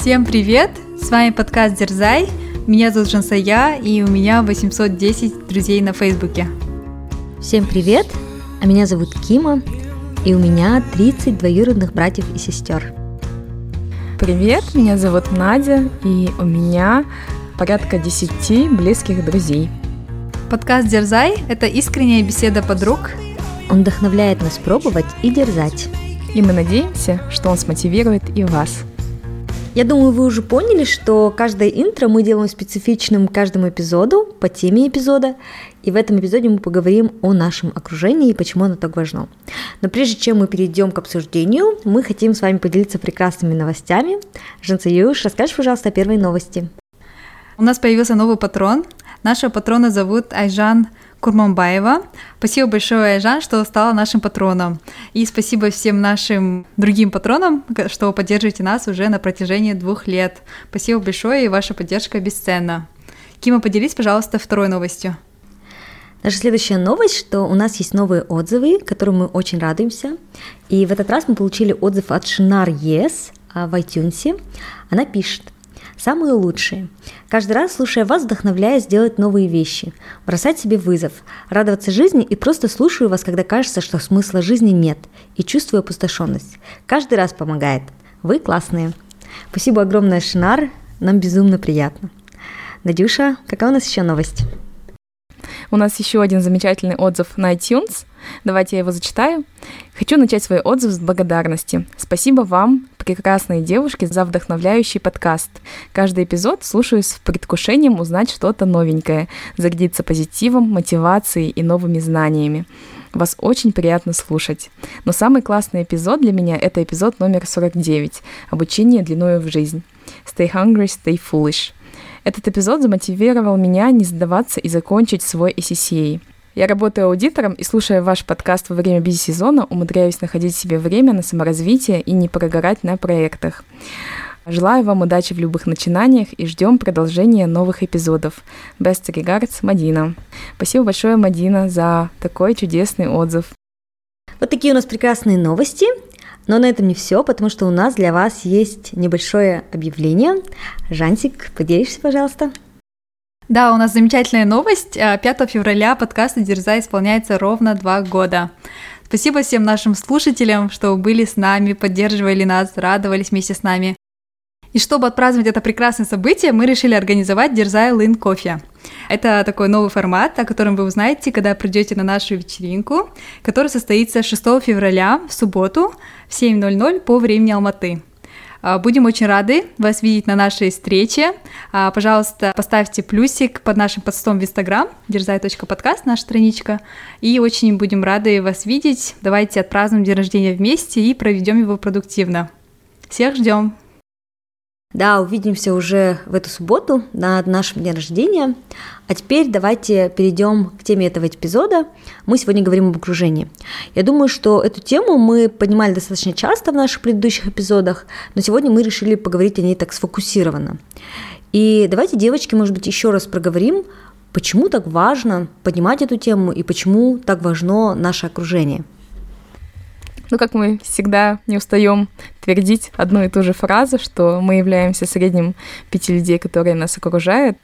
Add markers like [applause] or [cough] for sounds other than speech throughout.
Всем привет! С вами подкаст Дерзай. Меня зовут Жансая, и у меня 810 друзей на Фейсбуке. Всем привет! А меня зовут Кима, и у меня 30 двоюродных братьев и сестер. Привет, меня зовут Надя, и у меня порядка 10 близких друзей. Подкаст Дерзай – это искренняя беседа подруг. Он вдохновляет нас пробовать и дерзать. И мы надеемся, что он смотивирует и вас. Я думаю, вы уже поняли, что каждое интро мы делаем специфичным каждому эпизоду, по теме эпизода, и в этом эпизоде мы поговорим о нашем окружении и почему оно так важно. Но прежде чем мы перейдем к обсуждению, мы хотим с вами поделиться прекрасными новостями. Жансаюш, расскажешь, пожалуйста, о первой новости. У нас появился новый патрон. Нашего патрона зовут Айжан Курманбаева. Спасибо большое, Айжан, что стала нашим патроном. И спасибо всем нашим другим патронам, что поддерживаете нас уже на протяжении двух лет. Спасибо большое, и ваша поддержка бесценна. Кима, поделись, пожалуйста, второй новостью. Наша следующая новость, что у нас есть новые отзывы, которым мы очень радуемся. И в этот раз мы получили отзыв от Шинар Yes а, в iTunes. Она пишет – Самые лучшие. Каждый раз, слушая вас, вдохновляя сделать новые вещи, бросать себе вызов, радоваться жизни и просто слушаю вас, когда кажется, что смысла жизни нет, и чувствую опустошенность. Каждый раз помогает. Вы классные. Спасибо огромное, Шинар, нам безумно приятно. Надюша, какая у нас еще новость? У нас еще один замечательный отзыв на iTunes. Давайте я его зачитаю. Хочу начать свой отзыв с благодарности. Спасибо вам, прекрасные девушки, за вдохновляющий подкаст. Каждый эпизод слушаю с предвкушением узнать что-то новенькое, зарядиться позитивом, мотивацией и новыми знаниями. Вас очень приятно слушать. Но самый классный эпизод для меня — это эпизод номер 49 «Обучение длиною в жизнь». Stay hungry, stay foolish. Этот эпизод замотивировал меня не сдаваться и закончить свой ACCA. Я работаю аудитором и, слушая ваш подкаст во время бизи-сезона, умудряюсь находить себе время на саморазвитие и не прогорать на проектах. Желаю вам удачи в любых начинаниях и ждем продолжения новых эпизодов. Best regards, Мадина. Спасибо большое, Мадина, за такой чудесный отзыв. Вот такие у нас прекрасные новости. Но на этом не все, потому что у нас для вас есть небольшое объявление. Жансик, поделишься, пожалуйста. Да, у нас замечательная новость. 5 а, февраля подкаст «Дерза» исполняется ровно два года. Спасибо всем нашим слушателям, что были с нами, поддерживали нас, радовались вместе с нами. И чтобы отпраздновать это прекрасное событие, мы решили организовать Дерзай Лын Кофе. Это такой новый формат, о котором вы узнаете, когда придете на нашу вечеринку, которая состоится 6 февраля в субботу в 7.00 по времени Алматы. А, будем очень рады вас видеть на нашей встрече. А, пожалуйста, поставьте плюсик под нашим постом в Инстаграм, дерзай.подкаст, наша страничка. И очень будем рады вас видеть. Давайте отпразднуем день рождения вместе и проведем его продуктивно. Всех ждем! Да, увидимся уже в эту субботу на нашем дне рождения. А теперь давайте перейдем к теме этого эпизода. Мы сегодня говорим об окружении. Я думаю, что эту тему мы поднимали достаточно часто в наших предыдущих эпизодах, но сегодня мы решили поговорить о ней так сфокусированно. И давайте, девочки, может быть, еще раз проговорим, почему так важно поднимать эту тему и почему так важно наше окружение. Ну, как мы всегда не устаем твердить одну и ту же фразу, что мы являемся средним пяти людей, которые нас окружают,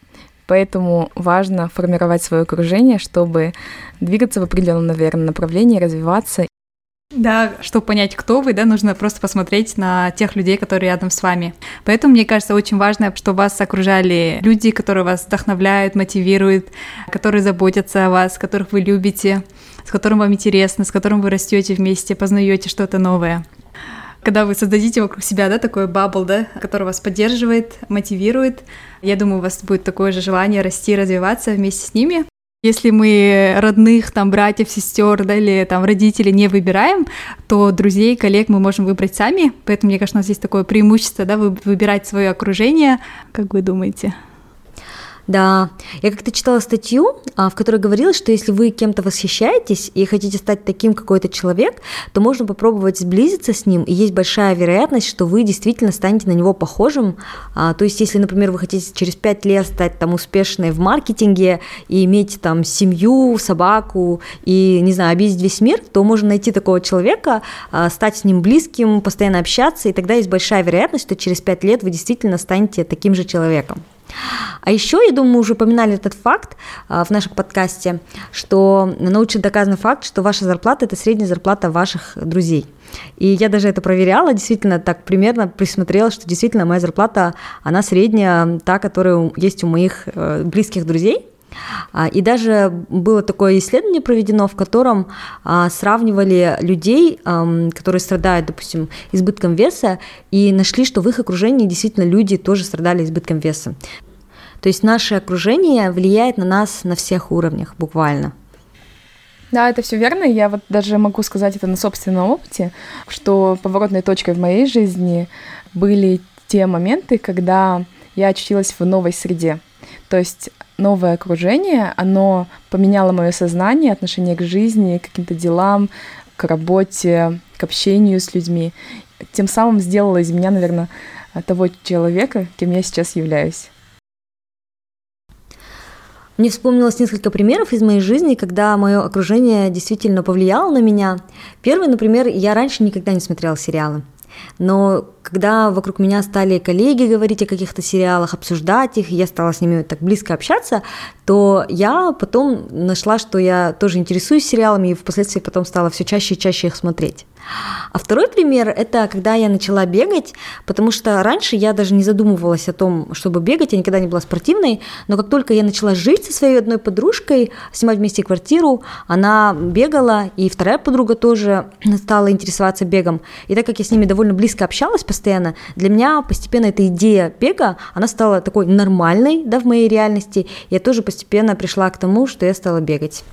Поэтому важно формировать свое окружение, чтобы двигаться в определенном, наверное, направлении, развиваться. Да, чтобы понять, кто вы, да, нужно просто посмотреть на тех людей, которые рядом с вами. Поэтому, мне кажется, очень важно, чтобы вас окружали люди, которые вас вдохновляют, мотивируют, которые заботятся о вас, которых вы любите с которым вам интересно, с которым вы растете вместе, познаете что-то новое. Когда вы создадите вокруг себя, да, такой бабл, да, который вас поддерживает, мотивирует, я думаю, у вас будет такое же желание расти, развиваться вместе с ними. Если мы родных, там, братьев, сестер, да, или там родителей не выбираем, то друзей, коллег мы можем выбрать сами. Поэтому, мне кажется, у нас есть такое преимущество, да, выбирать свое окружение. Как вы думаете? Да, я как-то читала статью, а, в которой говорилось, что если вы кем-то восхищаетесь и хотите стать таким какой-то человек, то можно попробовать сблизиться с ним, и есть большая вероятность, что вы действительно станете на него похожим. А, то есть, если, например, вы хотите через пять лет стать там успешной в маркетинге и иметь там семью, собаку и, не знаю, обидеть весь мир, то можно найти такого человека, а, стать с ним близким, постоянно общаться, и тогда есть большая вероятность, что через пять лет вы действительно станете таким же человеком. А еще, я думаю, мы уже упоминали этот факт а, в нашем подкасте, что научно доказанный факт, что ваша зарплата – это средняя зарплата ваших друзей. И я даже это проверяла, действительно так примерно присмотрела, что действительно моя зарплата, она средняя, та, которая есть у моих э, близких друзей. А, и даже было такое исследование проведено, в котором а, сравнивали людей, которые страдают, допустим, избытком веса, и нашли, что в их окружении действительно люди тоже страдали избытком веса. То есть наше окружение влияет на нас на всех уровнях, буквально. Да, это все верно. Я вот даже могу сказать это на собственном опыте, что поворотной точкой в моей жизни были те моменты, когда я очутилась в новой среде. То есть новое окружение, оно поменяло мое сознание, отношение к жизни, к каким-то делам, к работе, к общению с людьми. Тем самым сделало из меня, наверное, того человека, кем я сейчас являюсь. Мне вспомнилось несколько примеров из моей жизни, когда мое окружение действительно повлияло на меня. Первый, например, я раньше никогда не смотрела сериалы. Но когда вокруг меня стали коллеги говорить о каких-то сериалах, обсуждать их, я стала с ними так близко общаться, то я потом нашла, что я тоже интересуюсь сериалами, и впоследствии потом стала все чаще и чаще их смотреть. А второй пример – это когда я начала бегать, потому что раньше я даже не задумывалась о том, чтобы бегать, я никогда не была спортивной, но как только я начала жить со своей одной подружкой, снимать вместе квартиру, она бегала, и вторая подруга тоже стала интересоваться бегом. И так как я с ними довольно близко общалась постоянно, для меня постепенно эта идея бега, она стала такой нормальной да, в моей реальности, я тоже постепенно пришла к тому, что я стала бегать.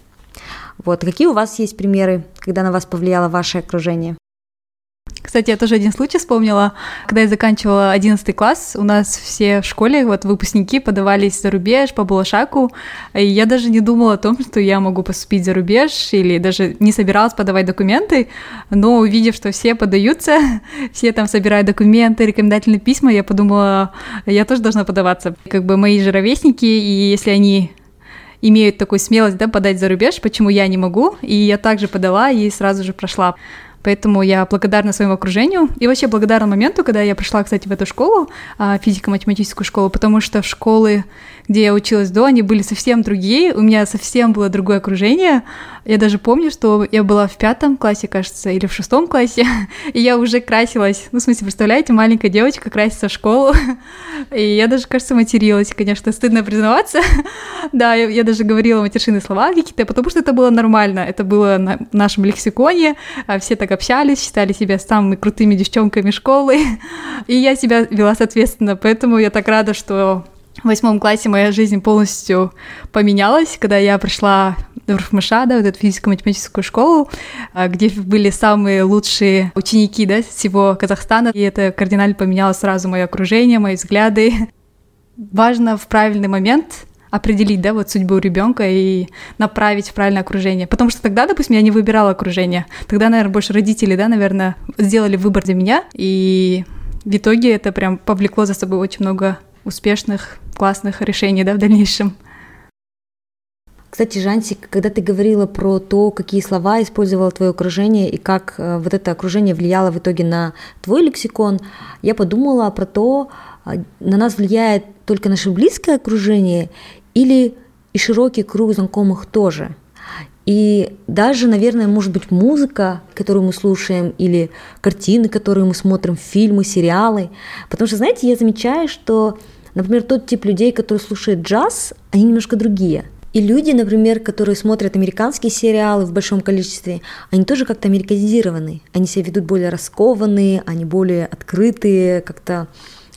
Вот. Какие у вас есть примеры, когда на вас повлияло ваше окружение? Кстати, я тоже один случай вспомнила. Когда я заканчивала 11 класс, у нас все в школе, вот выпускники подавались за рубеж по Балашаку, и я даже не думала о том, что я могу поступить за рубеж, или даже не собиралась подавать документы, но увидев, что все подаются, [laughs] все там собирают документы, рекомендательные письма, я подумала, я тоже должна подаваться. Как бы мои же ровесники, и если они имеют такую смелость, да, подать за рубеж, почему я не могу, и я также подала и сразу же прошла. Поэтому я благодарна своему окружению. И вообще благодарна моменту, когда я пришла, кстати, в эту школу, а, физико-математическую школу, потому что школы, где я училась до, они были совсем другие, у меня совсем было другое окружение. Я даже помню, что я была в пятом классе, кажется, или в шестом классе, [laughs] и я уже красилась. Ну, в смысле, представляете, маленькая девочка красится в школу, [laughs] и я даже, кажется, материлась, конечно, стыдно признаваться. [laughs] да, я, я даже говорила матершинные слова какие-то, потому что это было нормально, это было на нашем лексиконе, а все так общались, считали себя самыми крутыми девчонками школы, и я себя вела соответственно, поэтому я так рада, что в восьмом классе моя жизнь полностью поменялась, когда я пришла в РФМШ, да, вот эту физико-математическую школу, а, где были самые лучшие ученики, да, всего Казахстана, и это кардинально поменяло сразу мое окружение, мои взгляды. Важно в правильный момент определить, да, вот судьбу ребенка и направить в правильное окружение. Потому что тогда, допустим, я не выбирала окружение. Тогда, наверное, больше родители, да, наверное, сделали выбор для меня. И в итоге это прям повлекло за собой очень много успешных, классных решений, да, в дальнейшем. Кстати, Жансик, когда ты говорила про то, какие слова использовало твое окружение и как э, вот это окружение влияло в итоге на твой лексикон, я подумала про то, а, на нас влияет только наше близкое окружение или и широкий круг знакомых тоже. И даже, наверное, может быть, музыка, которую мы слушаем, или картины, которые мы смотрим, фильмы, сериалы. Потому что, знаете, я замечаю, что, например, тот тип людей, которые слушают джаз, они немножко другие. И люди, например, которые смотрят американские сериалы в большом количестве, они тоже как-то американизированы. Они себя ведут более раскованные, они более открытые, как-то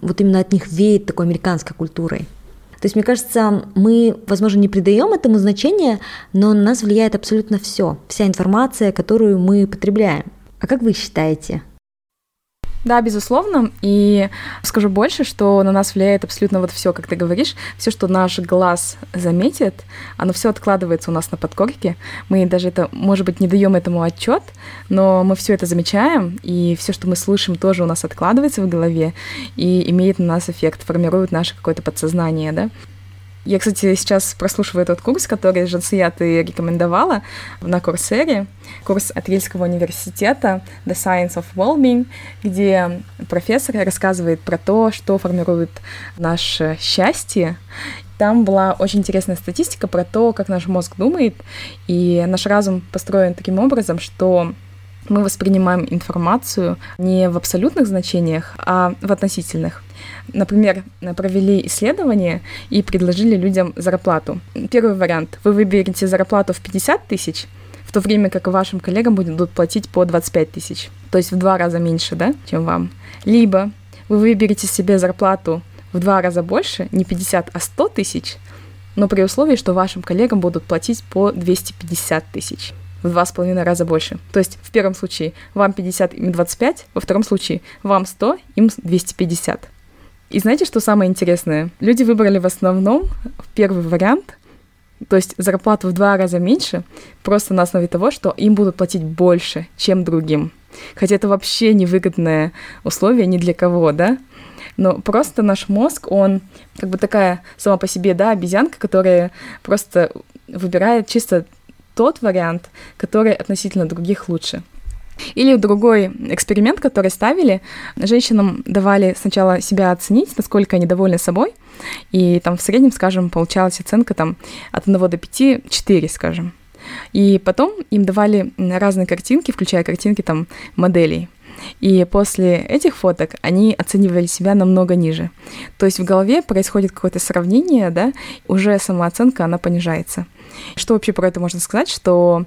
вот именно от них веет такой американской культурой. То есть, мне кажется, мы, возможно, не придаем этому значения, но на нас влияет абсолютно все, вся информация, которую мы потребляем. А как вы считаете? Да, безусловно. И скажу больше, что на нас влияет абсолютно вот все, как ты говоришь, все, что наш глаз заметит, оно все откладывается у нас на подкорке. Мы даже это, может быть, не даем этому отчет, но мы все это замечаем, и все, что мы слышим, тоже у нас откладывается в голове и имеет на нас эффект, формирует наше какое-то подсознание, да. Я, кстати, сейчас прослушиваю этот курс, который Жансия ты рекомендовала на Курсере, курс от Рильского университета The Science of Wellbeing, где профессор рассказывает про то, что формирует наше счастье. Там была очень интересная статистика про то, как наш мозг думает, и наш разум построен таким образом, что мы воспринимаем информацию не в абсолютных значениях, а в относительных. Например, провели исследование и предложили людям зарплату. Первый вариант. Вы выберете зарплату в 50 тысяч, в то время как вашим коллегам будут платить по 25 тысяч. То есть в два раза меньше, да, чем вам. Либо вы выберете себе зарплату в два раза больше, не 50, а 100 тысяч, но при условии, что вашим коллегам будут платить по 250 тысяч в два с половиной раза больше. То есть в первом случае вам 50, им 25, во втором случае вам 100, им 250. И знаете, что самое интересное? Люди выбрали в основном первый вариант, то есть зарплату в два раза меньше, просто на основе того, что им будут платить больше, чем другим. Хотя это вообще невыгодное условие ни для кого, да? Но просто наш мозг, он как бы такая сама по себе, да, обезьянка, которая просто выбирает чисто тот вариант, который относительно других лучше. Или другой эксперимент, который ставили, женщинам давали сначала себя оценить, насколько они довольны собой, и там в среднем, скажем, получалась оценка там от 1 до 5, 4, скажем. И потом им давали разные картинки, включая картинки там моделей. И после этих фоток они оценивали себя намного ниже. То есть в голове происходит какое-то сравнение, да, уже самооценка, она понижается. Что вообще про это можно сказать? Что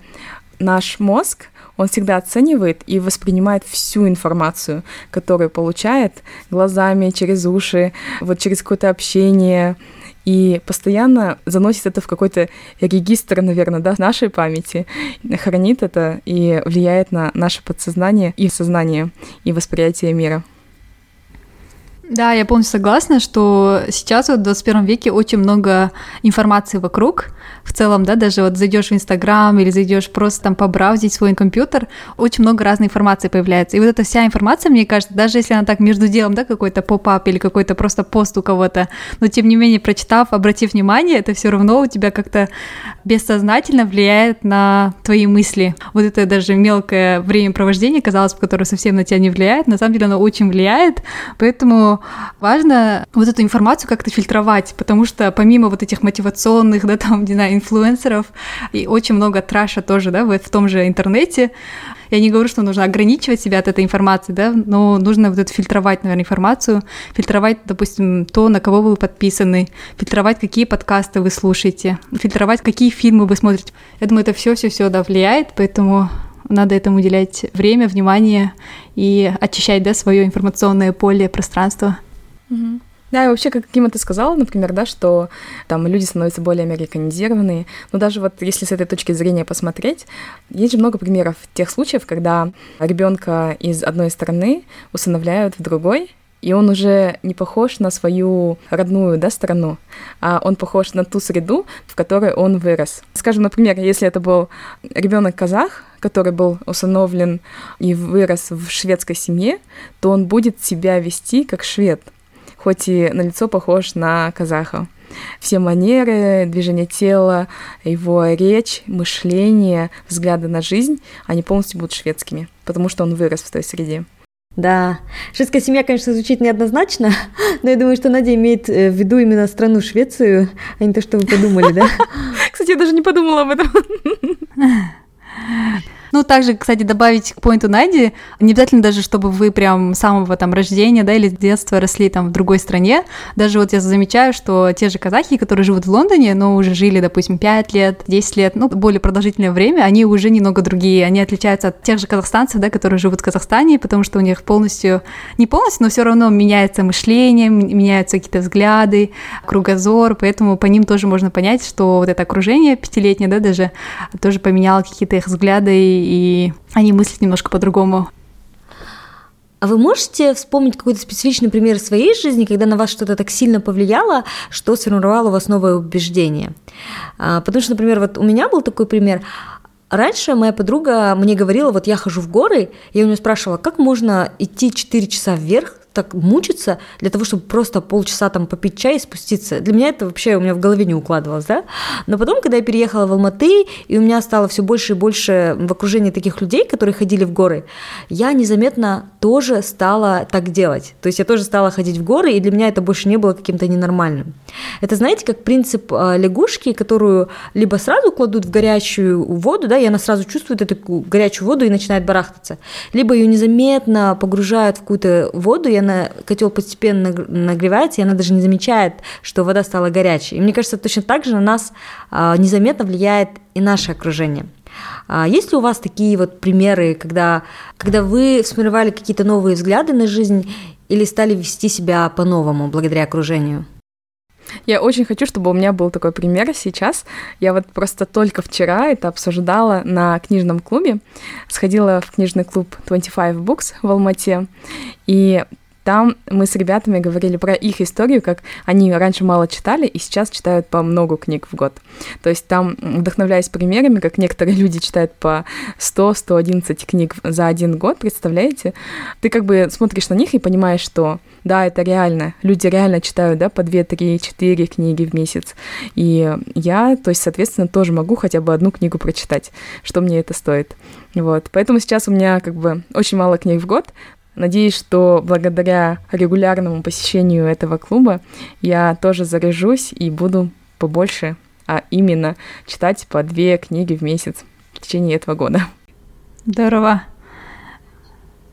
наш мозг, он всегда оценивает и воспринимает всю информацию, которую получает глазами, через уши, вот через какое-то общение, и постоянно заносит это в какой-то регистр, наверное, да, нашей памяти, хранит это и влияет на наше подсознание и сознание, и восприятие мира. Да, я полностью согласна, что сейчас вот в 21 веке очень много информации вокруг. В целом, да, даже вот зайдешь в Инстаграм или зайдешь просто там побраузить свой компьютер, очень много разной информации появляется. И вот эта вся информация, мне кажется, даже если она так между делом, да, какой-то поп-ап или какой-то просто пост у кого-то, но тем не менее, прочитав, обратив внимание, это все равно у тебя как-то бессознательно влияет на твои мысли. Вот это даже мелкое времяпровождение, казалось бы, которое совсем на тебя не влияет, на самом деле оно очень влияет, поэтому важно вот эту информацию как-то фильтровать, потому что помимо вот этих мотивационных, да, там, не знаю, инфлюенсеров, и очень много траша тоже, да, в том же интернете, я не говорю, что нужно ограничивать себя от этой информации, да, но нужно вот это фильтровать, наверное, информацию, фильтровать, допустим, то, на кого вы подписаны, фильтровать, какие подкасты вы слушаете, фильтровать, какие фильмы вы смотрите. Я думаю, это все, все, все, да, влияет, поэтому надо этому уделять время, внимание и очищать, да, свое информационное поле, пространство. Угу. Да, и вообще, как Кима ты сказала, например, да, что там люди становятся более американизированные. Но даже вот если с этой точки зрения посмотреть, есть же много примеров тех случаев, когда ребенка из одной страны усыновляют в другой, и он уже не похож на свою родную да, страну, а он похож на ту среду, в которой он вырос. Скажем, например, если это был ребенок казах, который был усыновлен и вырос в шведской семье, то он будет себя вести как швед, хоть и на лицо похож на казаха. Все манеры, движение тела, его речь, мышление, взгляды на жизнь, они полностью будут шведскими, потому что он вырос в той среде. Да, шведская семья, конечно, звучит неоднозначно, [laughs] но я думаю, что Надя имеет э, в виду именно страну Швецию, а не то, что вы подумали, да? [laughs] Кстати, я даже не подумала об этом. [laughs] Ну, также, кстати, добавить к поинту Нади, не обязательно даже, чтобы вы прям с самого там рождения, да, или детства росли там в другой стране. Даже вот я замечаю, что те же казахи, которые живут в Лондоне, но уже жили, допустим, 5 лет, 10 лет, ну, более продолжительное время, они уже немного другие. Они отличаются от тех же казахстанцев, да, которые живут в Казахстане, потому что у них полностью, не полностью, но все равно меняется мышление, меняются какие-то взгляды, кругозор, поэтому по ним тоже можно понять, что вот это окружение пятилетнее, да, даже тоже поменяло какие-то их взгляды и они мыслят немножко по-другому. А вы можете вспомнить какой-то специфичный пример своей жизни, когда на вас что-то так сильно повлияло, что сформировало у вас новое убеждение? А, потому что, например, вот у меня был такой пример. Раньше моя подруга мне говорила, вот я хожу в горы, я у нее спрашивала, как можно идти 4 часа вверх, так мучиться для того, чтобы просто полчаса там попить чай и спуститься. Для меня это вообще у меня в голове не укладывалось, да. Но потом, когда я переехала в Алматы, и у меня стало все больше и больше в окружении таких людей, которые ходили в горы, я незаметно тоже стала так делать. То есть я тоже стала ходить в горы, и для меня это больше не было каким-то ненормальным. Это, знаете, как принцип а, лягушки, которую либо сразу кладут в горячую воду, да, и она сразу чувствует эту горячую воду и начинает барахтаться, либо ее незаметно погружают в какую-то воду, и она, котел постепенно нагревается, и она даже не замечает, что вода стала горячей. И мне кажется, точно так же на нас а, незаметно влияет и наше окружение. А есть ли у вас такие вот примеры, когда, когда вы сформировали какие-то новые взгляды на жизнь или стали вести себя по-новому благодаря окружению? Я очень хочу, чтобы у меня был такой пример сейчас. Я вот просто только вчера это обсуждала на книжном клубе. Сходила в книжный клуб 25 Books в Алмате, и там мы с ребятами говорили про их историю, как они раньше мало читали и сейчас читают по много книг в год. То есть там, вдохновляясь примерами, как некоторые [laughs] люди читают по 100-111 книг за один год, представляете? Ты как бы смотришь на них и понимаешь, что да, это реально. Люди реально читают, да, по 2, 3, 4 книги в месяц. И я, то есть, соответственно, тоже могу хотя бы одну книгу прочитать, что мне это стоит. Вот. Поэтому сейчас у меня как бы очень мало книг в год, Надеюсь, что благодаря регулярному посещению этого клуба я тоже заряжусь и буду побольше, а именно читать по две книги в месяц в течение этого года. Здорово.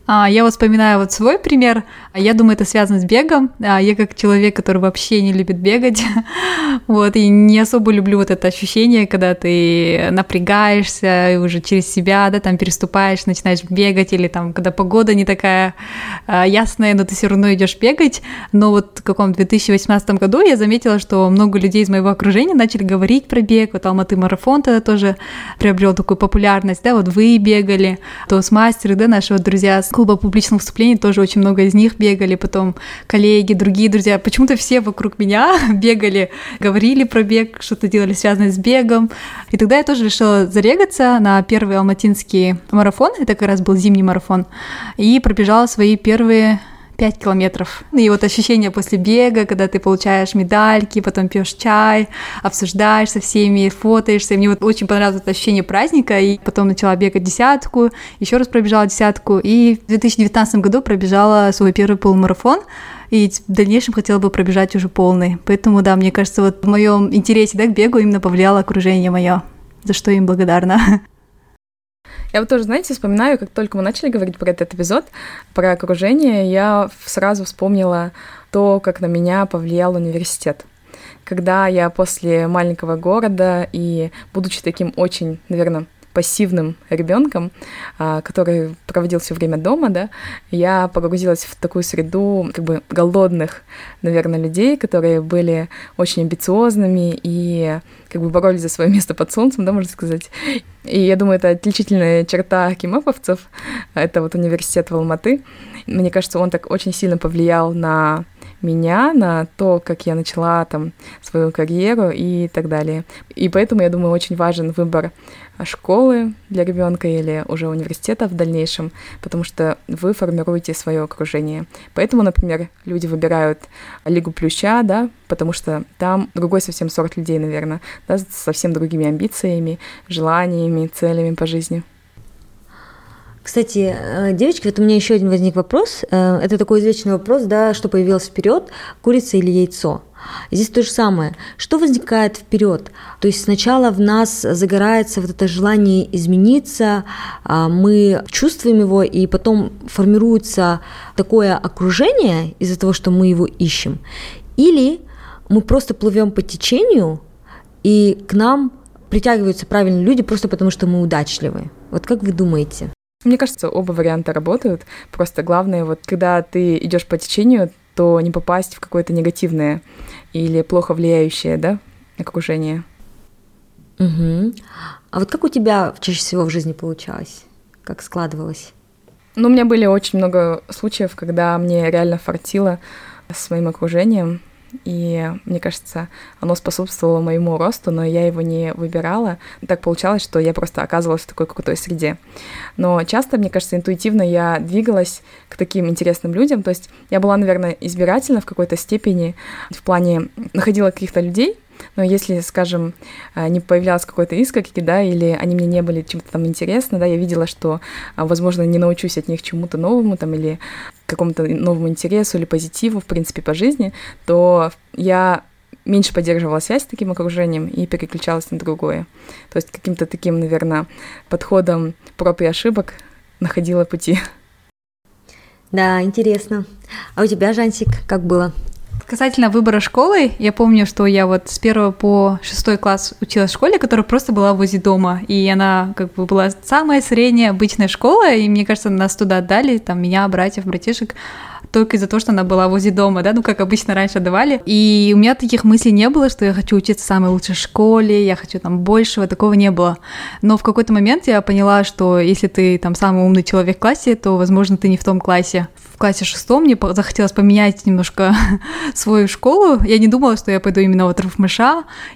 А, я вот вспоминаю вот свой пример. Я думаю, это связано с бегом. А, я как человек, который вообще не любит бегать, [laughs] вот, и не особо люблю вот это ощущение, когда ты напрягаешься и уже через себя, да, там переступаешь, начинаешь бегать, или там, когда погода не такая а, ясная, но ты все равно идешь бегать. Но вот в каком 2018 году я заметила, что много людей из моего окружения начали говорить про бег. Вот Алматы марафон тогда тоже приобрел такую популярность, да, вот вы бегали, то с мастеры, да, наши вот друзья с клуба публичных выступлений, тоже очень много из них бегали, потом коллеги, другие друзья. Почему-то все вокруг меня [laughs] бегали, говорили про бег, что-то делали связанное с бегом. И тогда я тоже решила зарегаться на первый алматинский марафон, это как раз был зимний марафон, и пробежала свои первые 5 километров. И вот ощущение после бега, когда ты получаешь медальки, потом пьешь чай, обсуждаешь со всеми, фотоешься. Мне вот очень понравилось это ощущение праздника. И потом начала бегать десятку, еще раз пробежала десятку. И в 2019 году пробежала свой первый полумарафон и в дальнейшем хотела бы пробежать уже полный. Поэтому, да, мне кажется, вот в моем интересе да, к бегу именно повлияло окружение мое, за что им благодарна. [laughs] Я вот тоже, знаете, вспоминаю, как только мы начали говорить про этот эпизод, про окружение, я сразу вспомнила то, как на меня повлиял университет. Когда я после маленького города и будучи таким очень, наверное, пассивным ребенком, а, который проводил все время дома, да, я погрузилась в такую среду как бы голодных, наверное, людей, которые были очень амбициозными и как бы боролись за свое место под солнцем, да, можно сказать. И я думаю, это отличительная черта кимэповцев, это вот университет в Алматы. Мне кажется, он так очень сильно повлиял на меня, на то, как я начала там свою карьеру и так далее. И поэтому, я думаю, очень важен выбор школы для ребенка или уже университета в дальнейшем, потому что вы формируете свое окружение. Поэтому, например, люди выбирают Лигу Плюща, да, потому что там другой совсем сорт людей, наверное, да, совсем другими амбициями, желаниями, целями по жизни. Кстати, э, девочки, вот у меня еще один возник вопрос. Э, это такой извечный вопрос, да, что появилось вперед, курица или яйцо? Здесь то же самое. Что возникает вперед? То есть сначала в нас загорается вот это желание измениться, а, мы чувствуем его, и потом формируется такое окружение из-за того, что мы его ищем. Или мы просто плывем по течению, и к нам притягиваются правильные люди просто потому, что мы удачливы. Вот как вы думаете? Мне кажется, оба варианта работают. Просто главное, вот когда ты идешь по течению, то не попасть в какое-то негативное или плохо влияющее, да, окружение. Угу. А вот как у тебя чаще всего в жизни получалось? Как складывалось? Ну, у меня были очень много случаев, когда мне реально фартило с моим окружением, и мне кажется, оно способствовало моему росту, но я его не выбирала. Так получалось, что я просто оказывалась в такой какой-то среде. Но часто, мне кажется, интуитивно я двигалась к таким интересным людям, то есть я была, наверное, избирательна в какой-то степени в плане находила каких-то людей, но если, скажем, э, не появлялось какой-то искорки, да, или они мне не были чем-то там интересны, да, я видела, что, а, возможно, не научусь от них чему-то новому, там, или какому-то новому интересу или позитиву, в принципе, по жизни, то я меньше поддерживала связь с таким окружением и переключалась на другое. То есть каким-то таким, наверное, подходом проб и ошибок находила пути. Да, интересно. А у тебя, Жансик, как было? Касательно выбора школы, я помню, что я вот с первого по шестой класс училась в школе, которая просто была возле дома, и она как бы была самая средняя обычная школа, и мне кажется, нас туда отдали, там меня, братьев, братишек, только из-за того, что она была возле дома, да, ну, как обычно раньше давали. И у меня таких мыслей не было, что я хочу учиться в самой лучшей школе, я хочу там большего, такого не было. Но в какой-то момент я поняла, что если ты там самый умный человек в классе, то, возможно, ты не в том классе. В классе шестом мне захотелось поменять немножко [laughs] свою школу. Я не думала, что я пойду именно в РФМШ,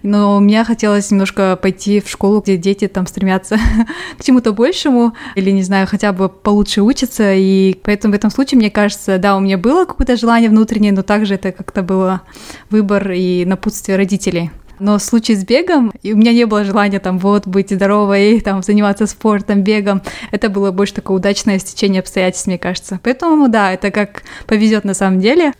но мне хотелось немножко пойти в школу, где дети там стремятся [laughs] к чему-то большему, или, не знаю, хотя бы получше учатся, и поэтому в этом случае, мне кажется, да, у меня было какое-то желание внутреннее, но также это как-то было выбор и напутствие родителей. Но в случае с бегом, и у меня не было желания там вот быть здоровой, [laughs] там заниматься спортом, бегом. Это было больше такое удачное стечение обстоятельств, мне кажется. Поэтому, да, это как повезет на самом деле.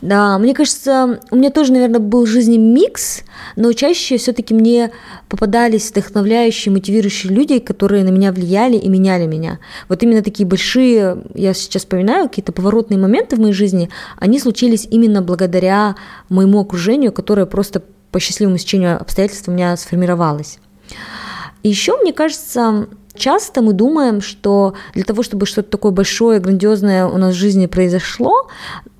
Да, мне кажется, у меня тоже, наверное, был в жизни микс, но чаще все-таки мне попадались вдохновляющие, мотивирующие люди, которые на меня влияли и меняли меня. Вот именно такие большие, я сейчас вспоминаю, какие-то поворотные моменты в моей жизни, они случились именно благодаря моему окружению, которое просто по счастливому стечению обстоятельств у меня сформировалось. И еще, мне кажется, часто мы думаем, что для того, чтобы что-то такое большое, грандиозное у нас в жизни произошло,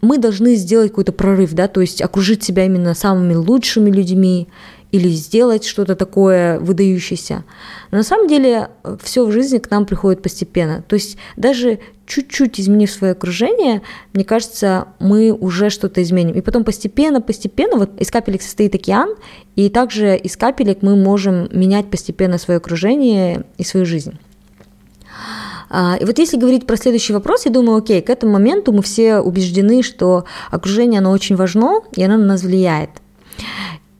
мы должны сделать какой-то прорыв, да, то есть окружить себя именно самыми лучшими людьми или сделать что-то такое выдающееся. На самом деле э, все в жизни к нам приходит постепенно. То есть даже чуть-чуть изменив свое окружение, мне кажется, мы уже что-то изменим. И потом постепенно, постепенно, вот из капелек состоит океан, и также из капелек мы можем менять постепенно свое окружение и свою жизнь. А, и вот если говорить про следующий вопрос, я думаю, окей, к этому моменту мы все убеждены, что окружение, оно очень важно, и оно на нас влияет.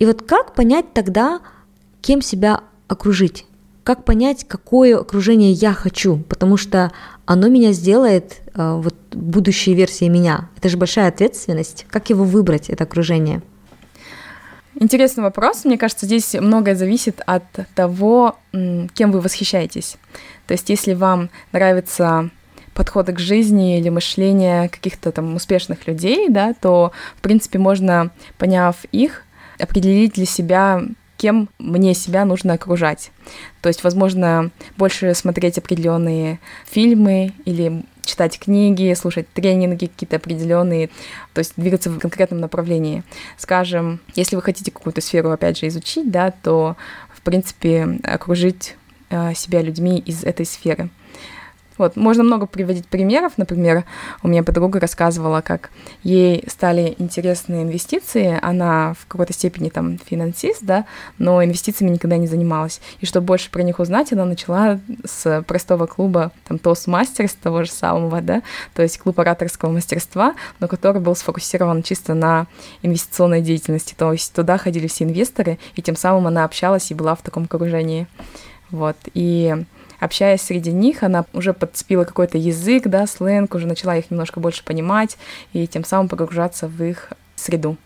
И вот как понять тогда, кем себя окружить? Как понять, какое окружение я хочу? Потому что оно меня сделает э, вот будущей версией меня. Это же большая ответственность. Как его выбрать, это окружение? Интересный вопрос. Мне кажется, здесь многое зависит от того, кем вы восхищаетесь. То есть, если вам нравится подходы к жизни или мышление каких-то там успешных людей, да, то, в принципе, можно, поняв их, определить для себя, кем мне себя нужно окружать. То есть, возможно, больше смотреть определенные фильмы или читать книги, слушать тренинги какие-то определенные, то есть двигаться в конкретном направлении. Скажем, если вы хотите какую-то сферу, опять же, изучить, да, то, в принципе, окружить Э, себя людьми из этой сферы. Вот, можно много приводить примеров. Например, у меня подруга рассказывала, как ей стали интересны инвестиции. Она в какой-то степени там финансист, да, но инвестициями никогда не занималась. И чтобы больше про них узнать, она начала с простого клуба, там, Toastmasters, того же самого, да, то есть клуб ораторского мастерства, но который был сфокусирован чисто на инвестиционной деятельности. То есть туда ходили все инвесторы, и тем самым она общалась и была в таком окружении. Вот, и общаясь среди них, она уже подцепила какой-то язык, да, сленг, уже начала их немножко больше понимать и тем самым погружаться в их среду.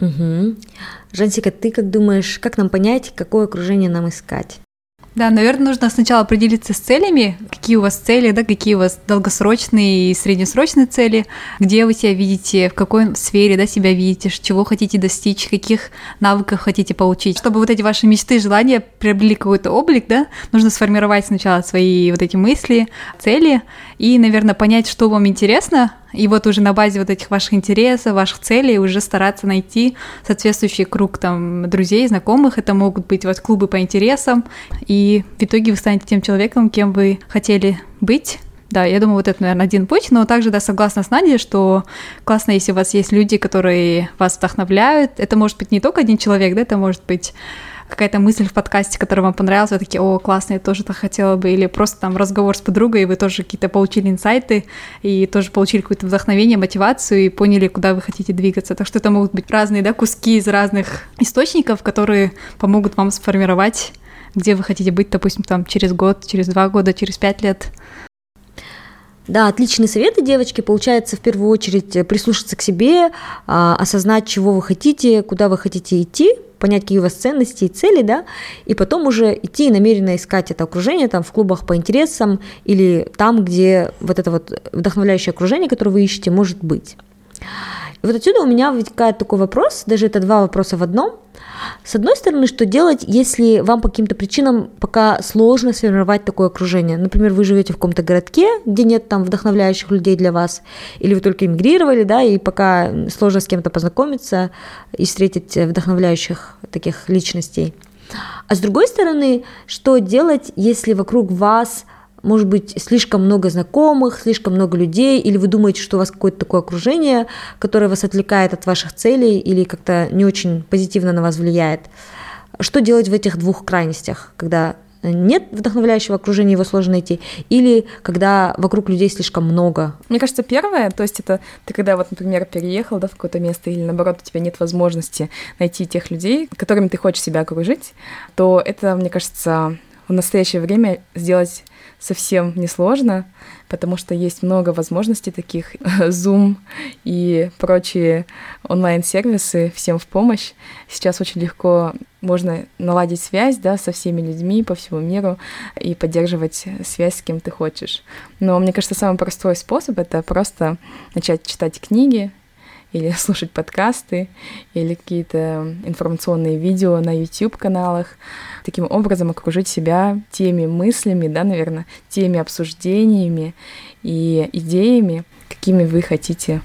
Угу. Жансика, ты как думаешь, как нам понять, какое окружение нам искать? Да, наверное, нужно сначала определиться с целями, какие у вас цели, да, какие у вас долгосрочные и среднесрочные цели, где вы себя видите, в какой сфере да, себя видите, чего хотите достичь, каких навыков хотите получить. Чтобы вот эти ваши мечты, желания приобрели какой-то облик, да, нужно сформировать сначала свои вот эти мысли, цели и, наверное, понять, что вам интересно, и вот уже на базе вот этих ваших интересов, ваших целей уже стараться найти соответствующий круг там друзей, знакомых. Это могут быть вот клубы по интересам. И в итоге вы станете тем человеком, кем вы хотели быть Да, я думаю, вот это, наверное, один путь, но также, да, согласна с Надей, что классно, если у вас есть люди, которые вас вдохновляют. Это может быть не только один человек, да, это может быть какая-то мысль в подкасте, которая вам понравилась, вы такие, о, классно, я тоже так хотела бы, или просто там разговор с подругой, и вы тоже какие-то получили инсайты, и тоже получили какое-то вдохновение, мотивацию, и поняли, куда вы хотите двигаться. Так что это могут быть разные, да, куски из разных источников, которые помогут вам сформировать, где вы хотите быть, допустим, там через год, через два года, через пять лет. Да, отличные советы, девочки. Получается, в первую очередь прислушаться к себе, а, осознать, чего вы хотите, куда вы хотите идти, понять, какие у вас ценности и цели, да, и потом уже идти и намеренно искать это окружение там в клубах по интересам или там, где вот это вот вдохновляющее окружение, которое вы ищете, может быть. И вот отсюда у меня возникает такой вопрос, даже это два вопроса в одном. С одной стороны, что делать, если вам по каким-то причинам пока сложно сформировать такое окружение? Например, вы живете в каком-то городке, где нет там вдохновляющих людей для вас, или вы только эмигрировали, да, и пока сложно с кем-то познакомиться и встретить вдохновляющих таких личностей. А с другой стороны, что делать, если вокруг вас может быть, слишком много знакомых, слишком много людей, или вы думаете, что у вас какое-то такое окружение, которое вас отвлекает от ваших целей или как-то не очень позитивно на вас влияет. Что делать в этих двух крайностях, когда нет вдохновляющего окружения, его сложно найти, или когда вокруг людей слишком много? Мне кажется, первое, то есть это ты когда вот, например, переехал да, в какое-то место, или наоборот, у тебя нет возможности найти тех людей, которыми ты хочешь себя окружить, то это, мне кажется, в настоящее время сделать совсем несложно, потому что есть много возможностей таких. [laughs] Zoom и прочие онлайн-сервисы всем в помощь. Сейчас очень легко можно наладить связь да, со всеми людьми по всему миру и поддерживать связь с кем ты хочешь. Но мне кажется, самый простой способ — это просто начать читать книги, или [laughs] слушать подкасты, или какие-то информационные видео на YouTube-каналах. Таким образом окружить себя теми мыслями, да, наверное, теми обсуждениями и идеями, какими вы хотите.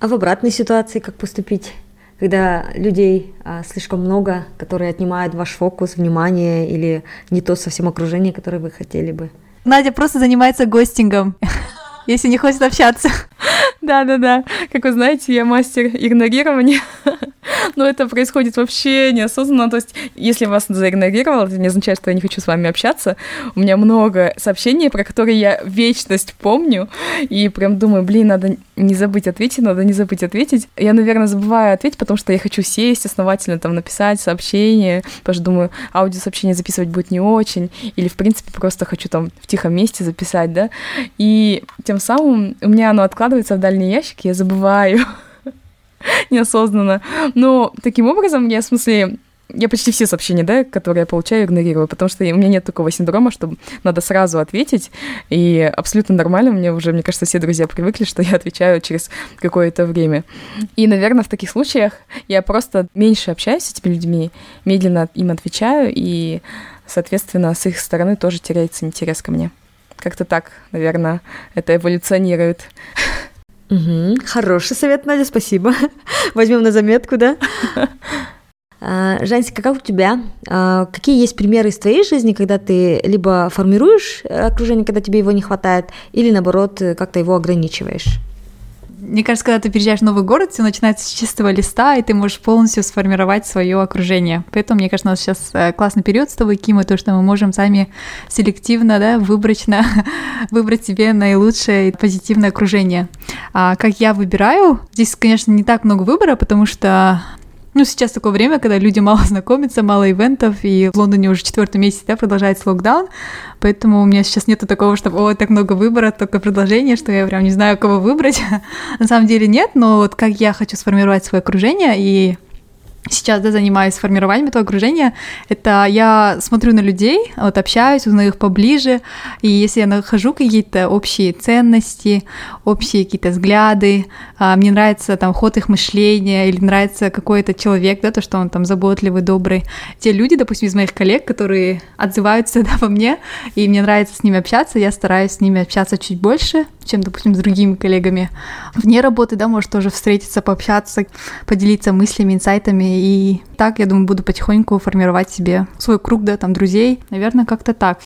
А в обратной ситуации как поступить? когда людей а, слишком много, которые отнимают ваш фокус, внимание или не то совсем окружение, которое вы хотели бы. Надя просто занимается гостингом, [laughs] если не хочет общаться. [laughs] Да-да-да. Как вы знаете, я мастер игнорирования. [laughs] Но это происходит вообще неосознанно. То есть, если вас заигнорировал, это не означает, что я не хочу с вами общаться. У меня много сообщений, про которые я вечность помню. И прям думаю, блин, надо не забыть ответить, надо не забыть ответить. Я, наверное, забываю ответить, потому что я хочу сесть основательно, там, написать сообщение, потому что думаю, аудиосообщение записывать будет не очень, или, в принципе, просто хочу там в тихом месте записать, да, и тем самым у меня оно откладывается в дальний ящик, я забываю [laughs] неосознанно. Но таким образом я, в смысле, я почти все сообщения, да, которые я получаю, игнорирую, потому что у меня нет такого синдрома, что надо сразу ответить, и абсолютно нормально, мне уже, мне кажется, все друзья привыкли, что я отвечаю через какое-то время. И, наверное, в таких случаях я просто меньше общаюсь с этими людьми, медленно им отвечаю, и, соответственно, с их стороны тоже теряется интерес ко мне. Как-то так, наверное, это эволюционирует. Угу. Хороший совет, Надя, спасибо. [laughs] Возьмем на заметку, да? [laughs] А, Жансика, как у тебя? А, какие есть примеры из твоей жизни, когда ты либо формируешь окружение, когда тебе его не хватает, или наоборот, как-то его ограничиваешь? Мне кажется, когда ты переезжаешь в новый город, все начинается с чистого листа, и ты можешь полностью сформировать свое окружение. Поэтому, мне кажется, у нас сейчас э, классный период с тобой, Кима, то, что мы можем сами селективно, да, выборочно [laughs] выбрать себе наилучшее и позитивное окружение. А как я выбираю? Здесь, конечно, не так много выбора, потому что ну, сейчас такое время, когда люди мало знакомятся, мало ивентов, и в Лондоне уже четвертый месяц да, продолжается локдаун, поэтому у меня сейчас нету такого, что о, так много выбора, только предложения, что я прям не знаю, кого выбрать. [laughs] На самом деле нет, но вот как я хочу сформировать свое окружение и сейчас да, занимаюсь формированием этого окружения, это я смотрю на людей, вот общаюсь, узнаю их поближе, и если я нахожу какие-то общие ценности, общие какие-то взгляды, а, мне нравится там ход их мышления, или нравится какой-то человек, да, то, что он там заботливый, добрый, те люди, допустим, из моих коллег, которые отзываются [laughs] да, во мне, и мне нравится с ними общаться, я стараюсь с ними общаться чуть больше, чем, допустим, с другими коллегами. Вне работы, да, может тоже встретиться, пообщаться, поделиться мыслями, инсайтами, и так, я думаю, буду потихоньку формировать себе свой круг, да, там, друзей, наверное, как-то так.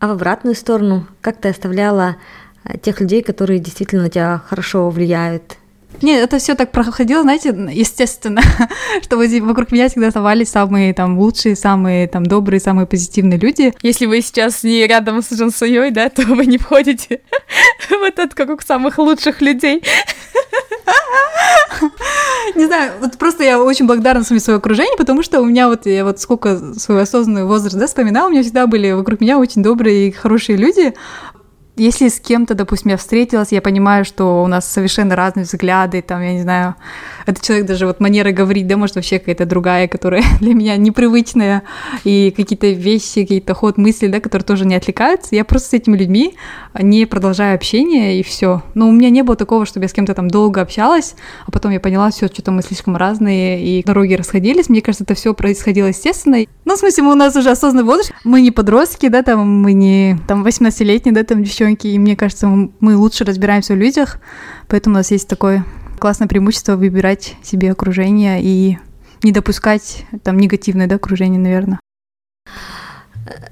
А в обратную сторону, как ты оставляла э, тех людей, которые действительно на тебя хорошо влияют? Нет, это все так проходило, знаете, естественно, [laughs] что вокруг меня всегда оставались самые там лучшие, самые там добрые, самые позитивные люди. Если вы сейчас не рядом с Жансуей, да, то вы не входите [laughs] в этот круг самых лучших людей. [laughs] Не знаю, вот просто я очень благодарна своему своему окружению, потому что у меня вот, я вот сколько свой осознанный возраст, да, вспоминала, у меня всегда были вокруг меня очень добрые и хорошие люди, если с кем-то, допустим, я встретилась, я понимаю, что у нас совершенно разные взгляды, там, я не знаю, этот человек даже вот манера говорить, да, может, вообще какая-то другая, которая [laughs] для меня непривычная, и какие-то вещи, какие-то ход мысли, да, которые тоже не отвлекаются. Я просто с этими людьми не продолжаю общение, и все. Но у меня не было такого, чтобы я с кем-то там долго общалась, а потом я поняла, все, что-то мы слишком разные, и дороги расходились. Мне кажется, это все происходило естественно. Ну, в смысле, мы у нас уже осознанный возраст, мы не подростки, да, там, мы не там 18-летние, да, там, девчонки, и мне кажется, мы лучше разбираемся в людях, поэтому у нас есть такое классное преимущество выбирать себе окружение и не допускать там негативное да, окружение, наверное.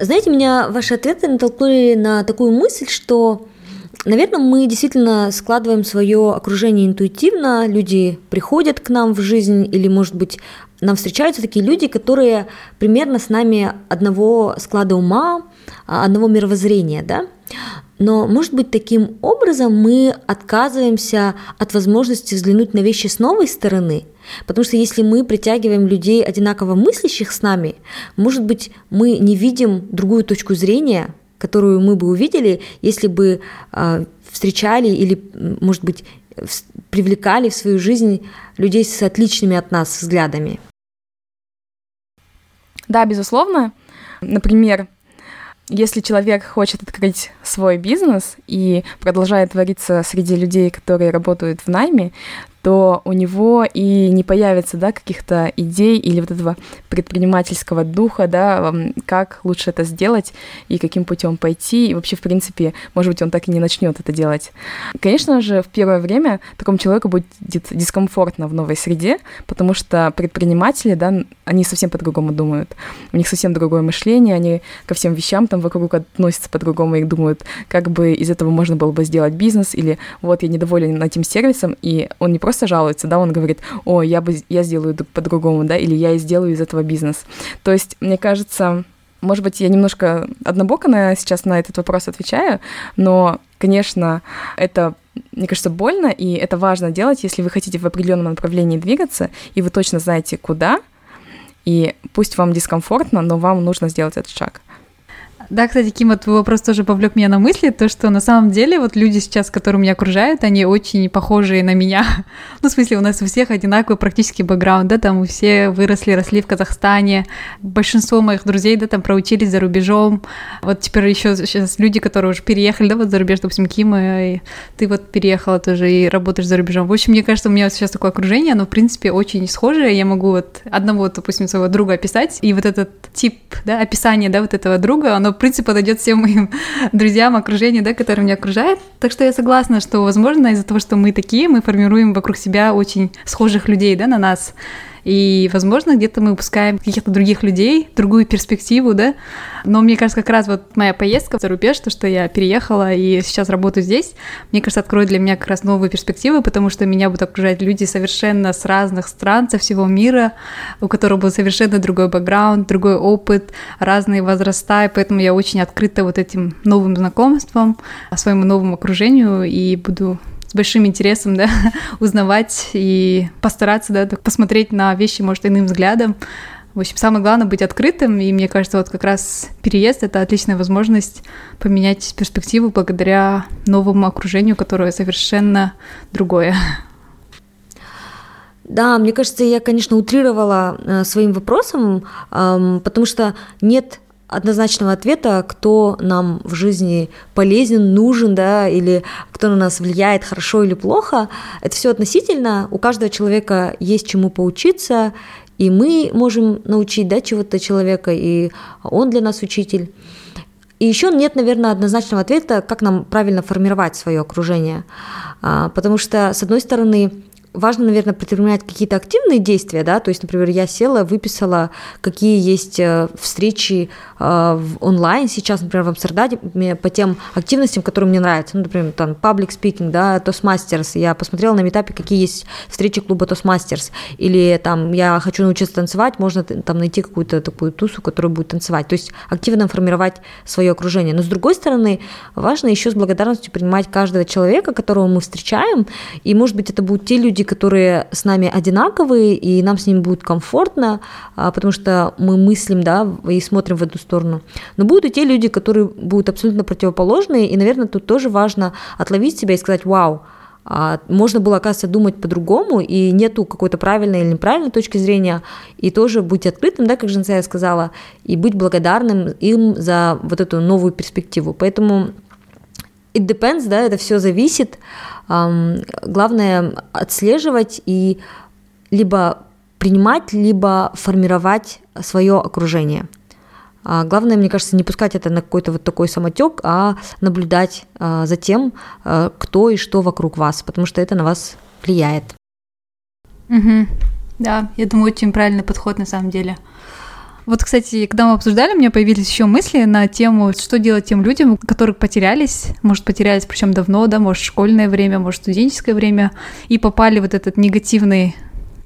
Знаете, меня ваши ответы натолкнули на такую мысль, что, наверное, мы действительно складываем свое окружение интуитивно, люди приходят к нам в жизнь, или, может быть, нам встречаются такие люди, которые примерно с нами одного склада ума, одного мировоззрения, да? Но, может быть, таким образом мы отказываемся от возможности взглянуть на вещи с новой стороны, потому что если мы притягиваем людей, одинаково мыслящих с нами, может быть, мы не видим другую точку зрения, которую мы бы увидели, если бы э, встречали или, может быть, привлекали в свою жизнь людей с отличными от нас взглядами. Да, безусловно. Например, если человек хочет открыть свой бизнес и продолжает твориться среди людей, которые работают в найме, то у него и не появится, да, каких-то идей или вот этого предпринимательского духа, да, как лучше это сделать и каким путем пойти, и вообще, в принципе, может быть, он так и не начнет это делать. Конечно же, в первое время такому человеку будет дискомфортно в новой среде, потому что предприниматели, да, они совсем по-другому думают, у них совсем другое мышление, они ко всем вещам там вокруг относятся по-другому и думают, как бы из этого можно было бы сделать бизнес, или вот я недоволен этим сервисом, и он не просто жалуется, да, он говорит, о, я бы, я сделаю по-другому, да, или я сделаю из этого бизнес. То есть, мне кажется, может быть, я немножко однобоко на, сейчас на этот вопрос отвечаю, но, конечно, это, мне кажется, больно, и это важно делать, если вы хотите в определенном направлении двигаться, и вы точно знаете, куда, и пусть вам дискомфортно, но вам нужно сделать этот шаг. Да, кстати, Кима, твой вопрос тоже повлек меня на мысли, то, что на самом деле вот люди сейчас, которые меня окружают, они очень похожие на меня. [laughs] Ну, в смысле, у нас у всех одинаковый практически бэкграунд, да, там все выросли, росли в Казахстане, большинство моих друзей, да, там проучились за рубежом, вот теперь еще сейчас люди, которые уже переехали, да, вот за рубеж, допустим, Кима, и ты вот переехала тоже и работаешь за рубежом. В общем, мне кажется, у меня сейчас такое окружение, оно, в принципе, очень схожее, я могу вот одного, допустим, своего друга описать, и вот этот тип, да, описание, да, вот этого друга, оно принципе, подойдет всем моим [laughs] друзьям, окружению, да, которое меня окружает. Так что я согласна, что, возможно, из-за того, что мы такие, мы формируем вокруг себя очень схожих людей, да, на нас. И, возможно, где-то мы упускаем каких-то других людей, другую перспективу, да. Но мне кажется, как раз вот моя поездка за рубеж, то, что я переехала и сейчас работаю здесь, мне кажется, откроет для меня как раз новые перспективы, потому что меня будут окружать люди совершенно с разных стран, со всего мира, у которых был совершенно другой бэкграунд, другой опыт, разные возраста, и поэтому я очень открыта вот этим новым знакомством, своему новому окружению, и буду с большим интересом, да, [laughs] узнавать и постараться, да, посмотреть на вещи, может, иным взглядом. В общем, самое главное быть открытым, и мне кажется, вот как раз переезд — это отличная возможность поменять перспективу благодаря новому окружению, которое совершенно другое. Да, мне кажется, я, конечно, утрировала э, своим вопросом, потому что нет однозначного ответа, кто нам в жизни полезен, нужен, да, или кто на нас влияет хорошо или плохо. Это все относительно. У каждого человека есть чему поучиться, и мы можем научить да, чего-то человека, и он для нас учитель. И еще нет, наверное, однозначного ответа, как нам правильно формировать свое окружение. А, потому что, с одной стороны, важно, наверное, предпринимать какие-то активные действия, да, то есть, например, я села, выписала, какие есть э, встречи э, в онлайн сейчас, например, в Амстердаме по тем активностям, которые мне нравятся, ну, например, там, public speaking, да, Toastmasters, я посмотрела на метапе, какие есть встречи клуба Toastmasters, или там, я хочу научиться танцевать, можно там найти какую-то такую тусу, которая будет танцевать, то есть активно формировать свое окружение, но с другой стороны, важно еще с благодарностью принимать каждого человека, которого мы встречаем, и, может быть, это будут те люди, которые с нами одинаковые, и нам с ними будет комфортно, а, потому что мы мыслим, да, и смотрим в эту сторону. Но будут и те люди, которые будут абсолютно противоположные, и, наверное, тут тоже важно отловить себя и сказать «Вау!» а, можно было, оказывается, думать по-другому, и нету какой-то правильной или неправильной точки зрения, и тоже быть открытым, да, как Женсая сказала, и быть благодарным им за вот эту новую перспективу. Поэтому it depends, да, это все зависит. Главное отслеживать и либо принимать, либо формировать свое окружение. А главное, мне кажется, не пускать это на какой-то вот такой самотек, а наблюдать а, за тем, а, кто и что вокруг вас, потому что это на вас влияет. Угу. Да, я думаю, очень правильный подход на самом деле. Вот, кстати, когда мы обсуждали, у меня появились еще мысли на тему, что делать тем людям, которые потерялись, может, потерялись причем давно, да, может, школьное время, может, студенческое время, и попали в вот этот негативный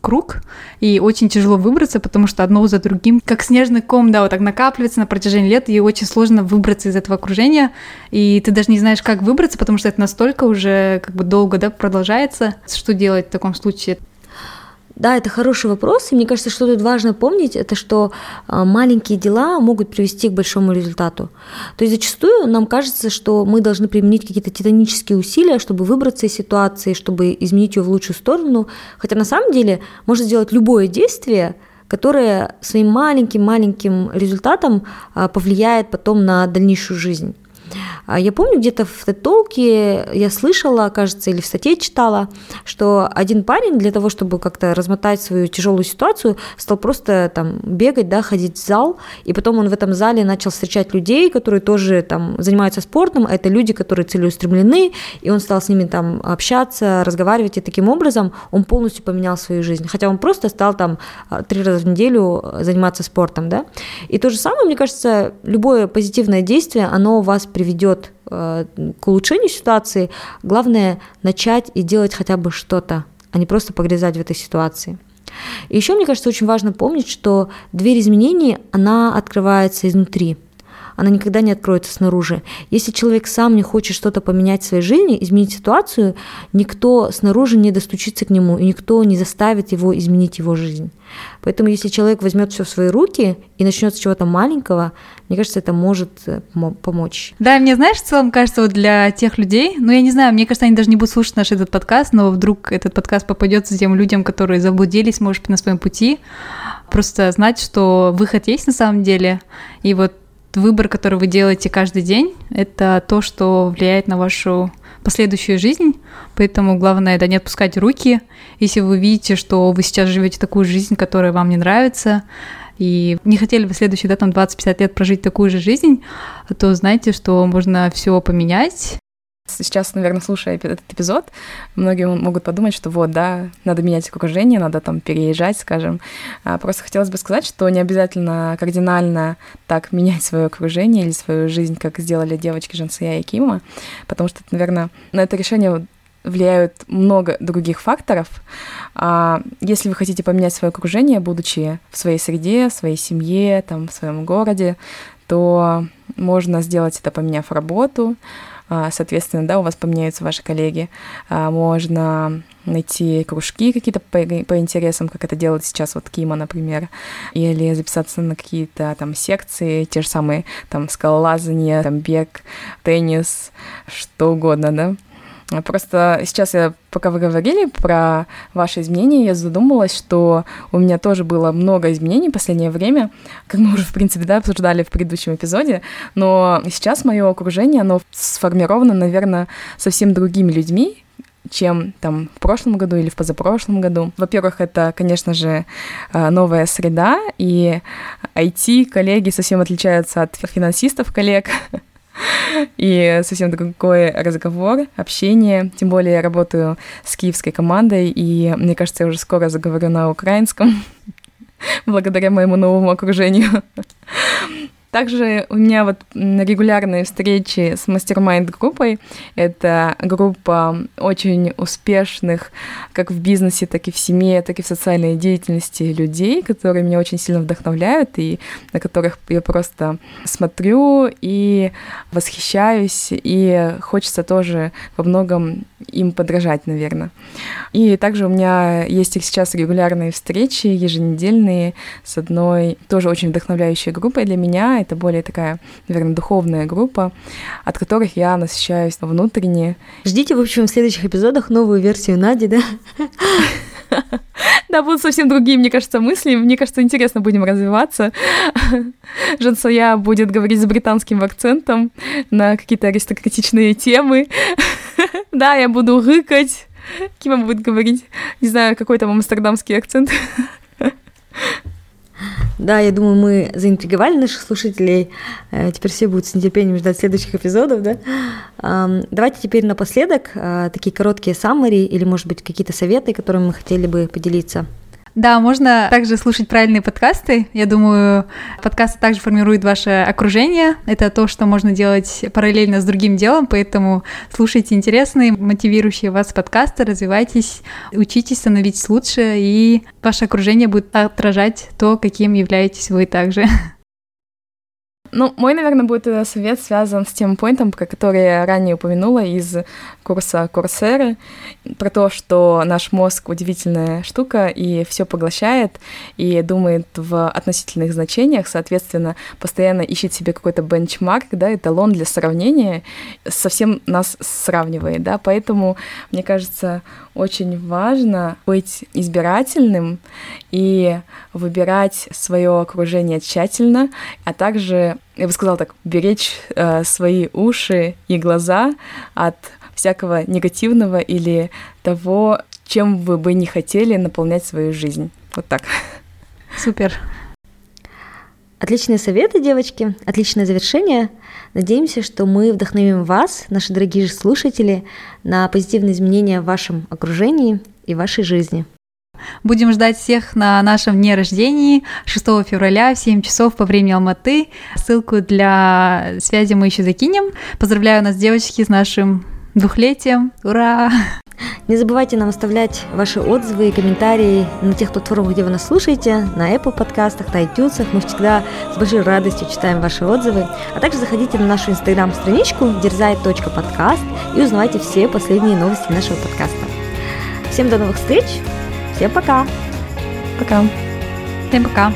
круг, и очень тяжело выбраться, потому что одно за другим, как снежный ком, да, вот так накапливается на протяжении лет, и очень сложно выбраться из этого окружения, и ты даже не знаешь, как выбраться, потому что это настолько уже как бы долго, да, продолжается. Что делать в таком случае? Да, это хороший вопрос, и мне кажется, что тут важно помнить, это что а, маленькие дела могут привести к большому результату. То есть зачастую нам кажется, что мы должны применить какие-то титанические усилия, чтобы выбраться из ситуации, чтобы изменить ее в лучшую сторону, хотя на самом деле можно сделать любое действие, которое своим маленьким-маленьким результатом а, повлияет потом на дальнейшую жизнь. А я помню, где-то в TED я слышала, кажется, или в статье читала, что один парень для того, чтобы как-то размотать свою тяжелую ситуацию, стал просто там бегать, да, ходить в зал, и потом он в этом зале начал встречать людей, которые тоже там занимаются спортом, а это люди, которые целеустремлены, и он стал с ними там общаться, разговаривать, и таким образом он полностью поменял свою жизнь, хотя он просто стал там а, три раза в неделю заниматься спортом, да. И то же самое, мне кажется, любое позитивное действие, оно вас приведет э, к улучшению ситуации, главное начать и делать хотя бы что-то, а не просто погрязать в этой ситуации. И еще, мне кажется, очень важно помнить, что дверь изменений, она открывается изнутри – она никогда не откроется снаружи. Если человек сам не хочет что-то поменять в своей жизни, изменить ситуацию, никто снаружи не достучится к нему, и никто не заставит его изменить его жизнь. Поэтому если человек возьмет все в свои руки и начнет с чего-то маленького, мне кажется, это может э, помочь. Да, мне, знаешь, в целом кажется, вот для тех людей, ну, я не знаю, мне кажется, они даже не будут слушать наш этот подкаст, но вдруг этот подкаст попадется тем людям, которые заблудились, может быть, на своем пути, просто знать, что выход есть на самом деле, и вот выбор, который вы делаете каждый день, это то, что влияет на вашу последующую жизнь, поэтому главное это не отпускать руки. Если вы видите, что вы сейчас живете такую жизнь, которая вам не нравится, и не хотели бы следующие, да, там 20-50 лет прожить такую же жизнь, то знайте, что можно все поменять, Сейчас, наверное, слушая этот эпизод, многие могут подумать, что вот, да, надо менять окружение, надо там переезжать, скажем. А просто хотелось бы сказать, что не обязательно кардинально так менять свое окружение или свою жизнь, как сделали девочки Жансия и Кима, потому что, наверное, на это решение влияют много других факторов. А если вы хотите поменять свое окружение, будучи в своей среде, в своей семье, там, в своем городе, то можно сделать это, поменяв работу, соответственно, да, у вас поменяются ваши коллеги. А, можно найти кружки какие-то по, по интересам, как это делает сейчас вот Кима, например, или записаться на какие-то там секции, те же самые там скалолазание, там бег, теннис, что угодно, да. Просто сейчас я, пока вы говорили про ваши изменения, я задумалась, что у меня тоже было много изменений в последнее время, как мы уже, в принципе, да, обсуждали в предыдущем эпизоде, но сейчас мое окружение, оно сформировано, наверное, совсем другими людьми, чем там в прошлом году или в позапрошлом году. Во-первых, это, конечно же, э, новая среда, и IT-коллеги совсем отличаются от финансистов коллег. [laughs] и совсем другой разговор, общение. Тем более я работаю с киевской командой, и мне кажется, я уже скоро заговорю на украинском [laughs] благодаря моему новому окружению. Также у меня вот регулярные встречи с мастер-майнд группой. Это группа очень успешных как в бизнесе, так и в семье, так и в социальной деятельности людей, которые меня очень сильно вдохновляют и на которых я просто смотрю и восхищаюсь, и хочется тоже во многом им подражать, наверное. И также у меня есть их сейчас регулярные встречи, еженедельные, с одной тоже очень вдохновляющей группой для меня это более такая, наверное, духовная группа, от которых я насыщаюсь внутренне. Ждите, в общем, в следующих эпизодах новую версию Нади, да? Да, будут совсем другие, мне кажется, мысли. Мне кажется, интересно будем развиваться. Жансоя будет говорить с британским акцентом на какие-то аристократичные темы. Да, я буду рыкать. Кима будет говорить, не знаю, какой там амстердамский акцент. Да, я думаю, мы заинтриговали наших слушателей. Э, теперь все будут с нетерпением ждать следующих эпизодов, да? Давайте теперь напоследок э, такие короткие саммари или, может быть, какие-то советы, которыми мы хотели бы поделиться. Да, можно также слушать правильные подкасты. Я думаю, подкасты также формируют ваше окружение. Это то, что можно делать параллельно с другим делом, поэтому слушайте интересные, мотивирующие вас подкасты, развивайтесь, учитесь становитесь лучше, и ваше окружение будет отражать то, каким являетесь вы также. [laughs] Ну, мой, наверное, будет э, совет связан с тем поинтом, который я ранее упомянула из курса Курсеры, про то, что наш мозг удивительная штука и все поглощает и думает в относительных значениях, соответственно, постоянно ищет себе какой-то бенчмарк, да, эталон для сравнения, совсем нас сравнивает, да, поэтому, мне кажется, очень важно быть избирательным и выбирать свое окружение тщательно, а также, я бы сказала так, беречь э, свои уши и глаза от всякого негативного или того, чем вы бы не хотели наполнять свою жизнь. Вот так. Супер. Отличные советы, девочки, отличное завершение. Надеемся, что мы вдохновим вас, наши дорогие слушатели, на позитивные изменения в вашем окружении и вашей жизни. Будем ждать всех на нашем дне рождения 6 февраля в 7 часов по времени Алматы. Ссылку для связи мы еще закинем. Поздравляю нас, девочки, с нашим двухлетием. Ура! Не забывайте нам оставлять ваши отзывы и комментарии на тех платформах, где вы нас слушаете, на Apple подкастах, на iTunes. Мы всегда с большой радостью читаем ваши отзывы. А также заходите на нашу инстаграм-страничку дерзай.подкаст и узнавайте все последние новости нашего подкаста. Всем до новых встреч! Всем пока! Пока! Всем пока!